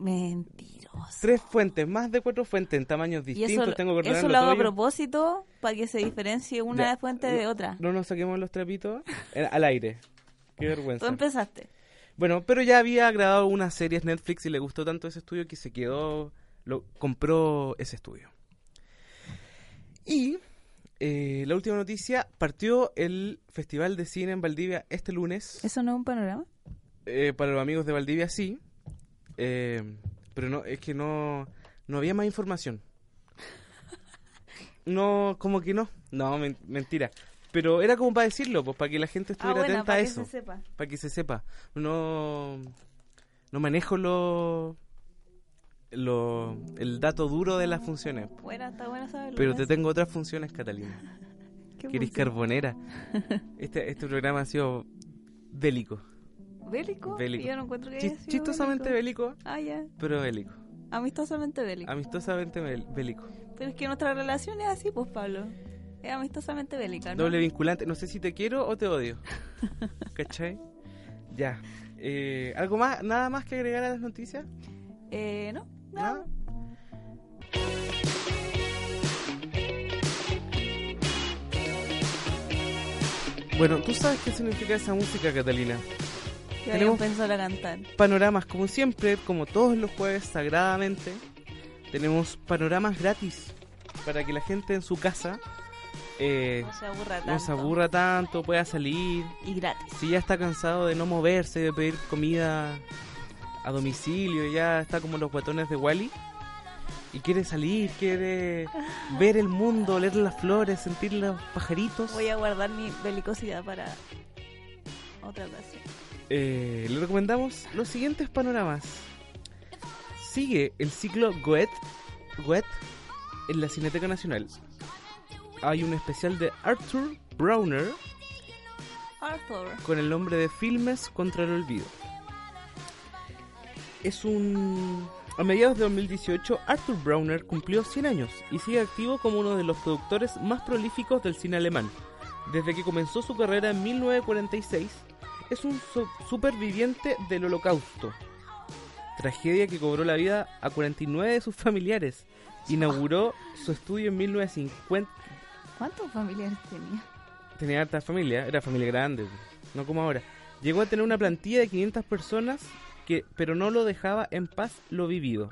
Tres fuentes, más de cuatro fuentes en tamaños distintos. eso, tengo que eso lo hago a propósito para que se diferencie una Ya. fuente de otra. No nos saquemos los trapitos al aire. Qué Tú vergüenza. empezaste. Bueno, pero ya había grabado unas series Netflix y le gustó tanto ese estudio que se quedó, lo compró ese estudio. Y eh, la última noticia, partió el Festival de Cine en Valdivia este lunes. ¿Eso no es un panorama? Eh, para los amigos de Valdivia sí, eh, pero no es que no, no había más información. No, como que no. No, men- mentira. Pero era como para decirlo, pues para que la gente estuviera ah, bueno, atenta para a que eso se sepa. para que se sepa. No, no manejo lo, lo, el dato duro de las funciones. Bueno, está bueno saberlo. Pero te ¿ves? tengo otras funciones, Catalina. ¿Qué Que eres carbonera. Este, este programa ha sido bélico. ¿Bélico? Bélico. Yo no encuentro que Chis- haya sido chistosamente bélico. bélico, Ah, ya. pero bélico. Amistosamente bélico. Amistosamente bélico. Pero es que nuestra relación es así, pues, Pablo. Es amistosamente bélica, ¿no? Doble vinculante. No sé si te quiero o te odio. ¿Cachai? Ya. Eh, ¿Algo más? ¿Nada más que agregar a las noticias? Eh, no. ¿Nada? Bueno, ¿tú sabes qué significa esa música, Catalina? Que Tenemos- vayan pensar a cantar. Panoramas, como siempre, como todos los jueves, sagradamente, tenemos panoramas gratis para que la gente en su casa eh, No se aburra tanto. no se aburra tanto, pueda salir. Y gratis. Si ya está cansado de no moverse, de pedir comida a domicilio, ya está como los guatones de Wally. Y quiere salir, quiere ver el mundo, oler las flores, sentir los pajaritos. Voy a guardar mi belicosidad para otra ocasión. Eh, le recomendamos los siguientes panoramas. Sigue el ciclo Goethe, Goethe en la Cineteca Nacional. Hay un especial de Arthur Brauner Arthur. con el nombre de Filmes contra el Olvido. Es un... A mediados de 2018, Arthur Brauner cumplió 100 años y sigue activo como uno de los productores más prolíficos del cine alemán. Desde que comenzó su carrera en 1946, es un so- superviviente del holocausto. Tragedia que cobró la vida a 49 de sus familiares. Inauguró su estudio en 1950. ¿Cuántos familiares tenía? Tenía harta familia, era familia grande, no como ahora. Llegó a tener una plantilla de 500 personas, que, pero no lo dejaba en paz lo vivido.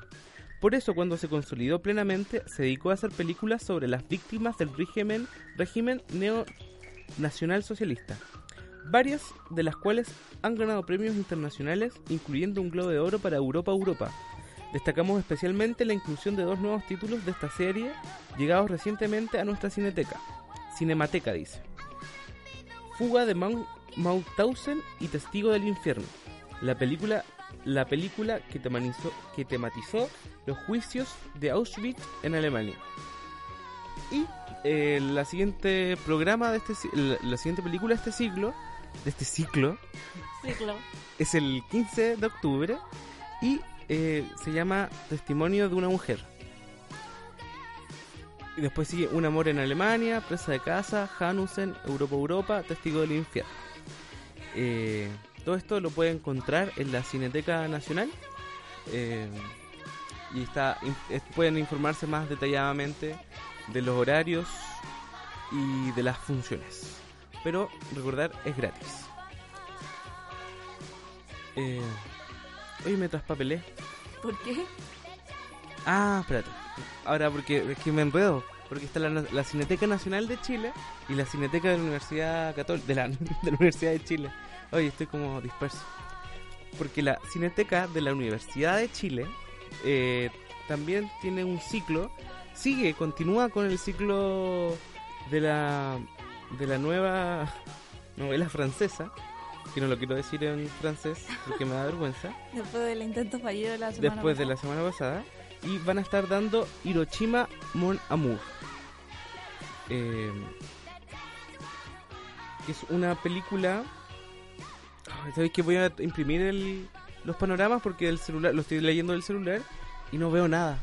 Por eso, cuando se consolidó plenamente, se dedicó a hacer películas sobre las víctimas del régimen, régimen neo-nacional socialista. Varias de las cuales han ganado premios internacionales, incluyendo un Globo de Oro para Europa Europa. Destacamos especialmente la inclusión de dos nuevos títulos de esta serie, llegados recientemente a nuestra cineteca. Cinemateca dice. Fuga de Mau- Mauthausen y Testigo del Infierno. La película, la película que, tematizó, que tematizó los juicios de Auschwitz en Alemania. Y eh, la siguiente programa de este la, la siguiente película de este ciclo, de este ciclo, Ciclo. es el 15 de octubre y eh, se llama Testimonio de una mujer. Y después sigue Un amor en Alemania, Presa de casa, Hanusen, Europa Europa, Testigo del infierno. Eh, todo esto lo puede encontrar en la Cineteca Nacional. eh, y está pueden informarse más detalladamente de los horarios y de las funciones. Pero recordar es gratis. Eh, oye, me traspapelé. ¿Por qué? Ah, espérate. Ahora, porque es que me enredo. Porque está la, la Cineteca Nacional de Chile y la Cineteca de la Universidad Católica. De la, de la Universidad de Chile. Oye, estoy como disperso. Porque la Cineteca de la Universidad de Chile eh, también tiene un ciclo. Sigue, continúa con el ciclo de la, de la nueva novela francesa. Que no lo quiero decir en francés porque me da vergüenza Después del intento fallido de la semana después de pasada. la semana pasada y van a estar dando Hiroshima Mon Amour eh, que es una película sabéis que voy a imprimir el- los panoramas porque el celular lo estoy leyendo del celular y no veo nada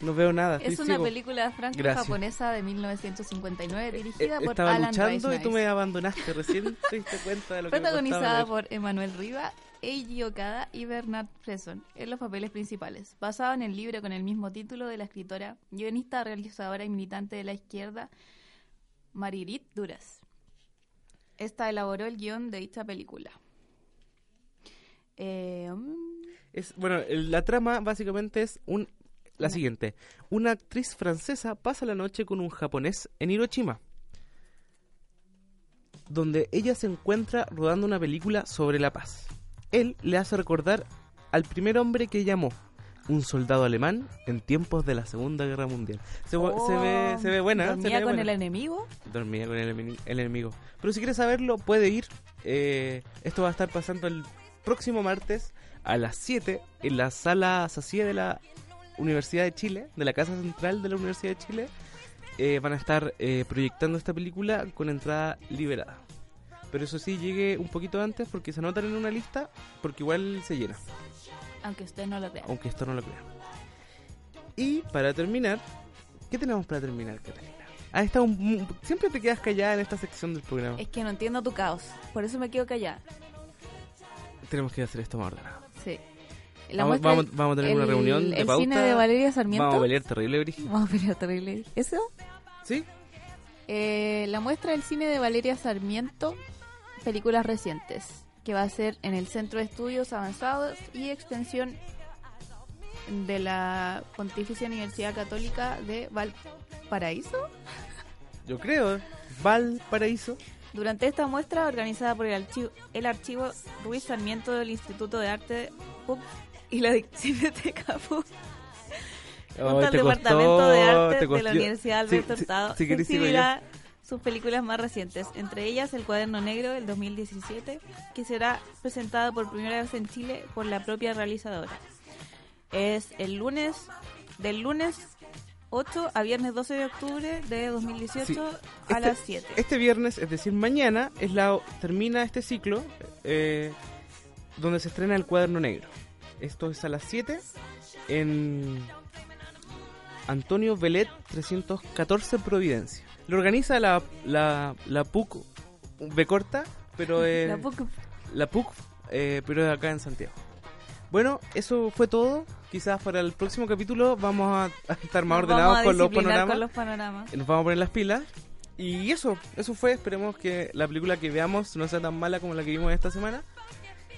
no veo nada Es una ciego. película franco-japonesa de 1959 Eh, dirigida por estaba Alan luchando y tú me abandonaste recién te diste cuenta de lo Protagonizada por Emanuel Riva, Eiji Okada y Bernard Fresson en los papeles principales, basado en el libro con el mismo título de la escritora, guionista, realizadora y militante de la izquierda Maririt Duras. Esta elaboró el guion de dicha película. Eh, mm, Es, bueno, la trama básicamente es un, la siguiente. Una actriz francesa pasa la noche con un japonés en Hiroshima, donde ella se encuentra rodando una película sobre la paz. Él le hace recordar al primer hombre que llamó, un soldado alemán en tiempos de la Segunda Guerra Mundial. Se, ve, se ve buena. se Oh, ¿Dormía ve con buena. el enemigo? Dormía con el, el enemigo. Pero si quieres saberlo, puede ir. Eh, esto va a estar pasando el próximo martes a las 7 en la sala Sacie de la Universidad de Chile, de la Casa Central de la Universidad de Chile. Eh, van a estar eh, proyectando esta película con entrada liberada. Pero eso sí, llegue un poquito antes porque se anotan en una lista, porque igual se llena, Aunque usted no lo crea. aunque esto no lo crea. Y para terminar, ¿qué tenemos para terminar, Catalina? Ah, está un- un- siempre te quedas callada en esta sección del programa. Es que no entiendo tu caos. Por eso me quedo callada. Tenemos que hacer esto más ordenado. Vamos- vamos- vamos a tener una reunión de El pauta. cine de Valeria Sarmiento. Vamos a pelear terrible, Brigitte. Vamos a pelear terrible. ¿Eso? ¿Sí? Eh, la muestra del cine de Valeria Sarmiento, películas recientes, que va a ser en el Centro de Estudios Avanzados y Extensión de la Pontificia Universidad Católica de Valparaíso. Yo creo. Valparaíso. Durante esta muestra, organizada por el archivo, el archivo Ruiz Sarmiento del Instituto de Arte PUC y la Cineteca PUC, junto al Departamento costó, de Arte te de la Universidad Alberto sí, Hurtado, exhibirá sus películas más recientes, entre ellas El Cuaderno Negro del 2017, que será presentado por primera vez en Chile por la propia realizadora. Es el lunes, del lunes 8 a viernes 12 de octubre de 2018 Sí. a Este- las 7. Este viernes, es decir, mañana, es la termina este ciclo eh, donde se estrena el cuaderno negro. Esto es a las 7 en Antonio Velet 314 Providencia. Lo organiza la, la, la PUC B corta, pero eh, La PUC la PUC, eh, pero es acá en Santiago. Bueno, eso fue todo. Quizás para el próximo capítulo vamos a, a estar más Nos ordenados con los con los panoramas. Nos vamos a poner las pilas. Y eso, eso fue. Esperemos que la película que veamos no sea tan mala como la que vimos esta semana.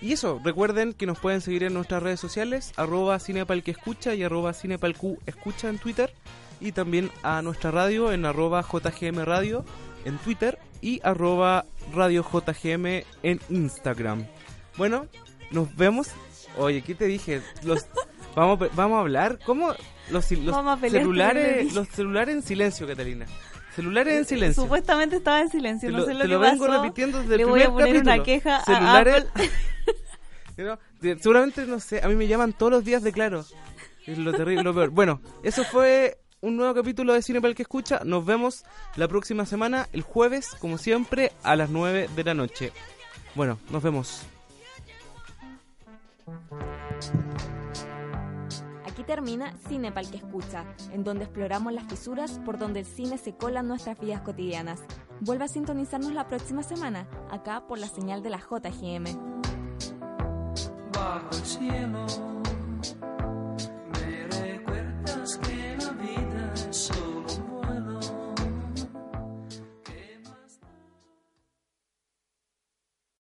Y eso, recuerden que nos pueden seguir en nuestras redes sociales, arroba cinepalque escucha y arroba cinepalq escucha en Twitter. Y también a nuestra radio en arroba jgm radio en Twitter y arroba radio jgm en Instagram. Bueno, nos vemos. Oye, ¿qué te dije? Los, vamos, a- vamos a hablar. ¿Cómo? Los, celulares, el- los celulares en silencio, Catalina. Celulares en silencio. Supuestamente estaba en silencio, Te no lo, sé lo te que lo vengo pasó. repitiendo desde Le el voy a primer poner una capítulo. queja a Celulares- Apple. No, de- seguramente, no sé, a mí me llaman todos los días de claro. Es lo terrible, lo peor. Bueno, eso fue un nuevo capítulo de Cine para el que escucha. Nos vemos la próxima semana, el jueves, como siempre, a las 9 de la noche. Bueno, nos vemos. Termina Cine Pal que escucha, en donde exploramos las fisuras por donde el cine se cola en nuestras vidas cotidianas. Vuelve a sintonizarnos la próxima semana, acá por la señal de la JGM.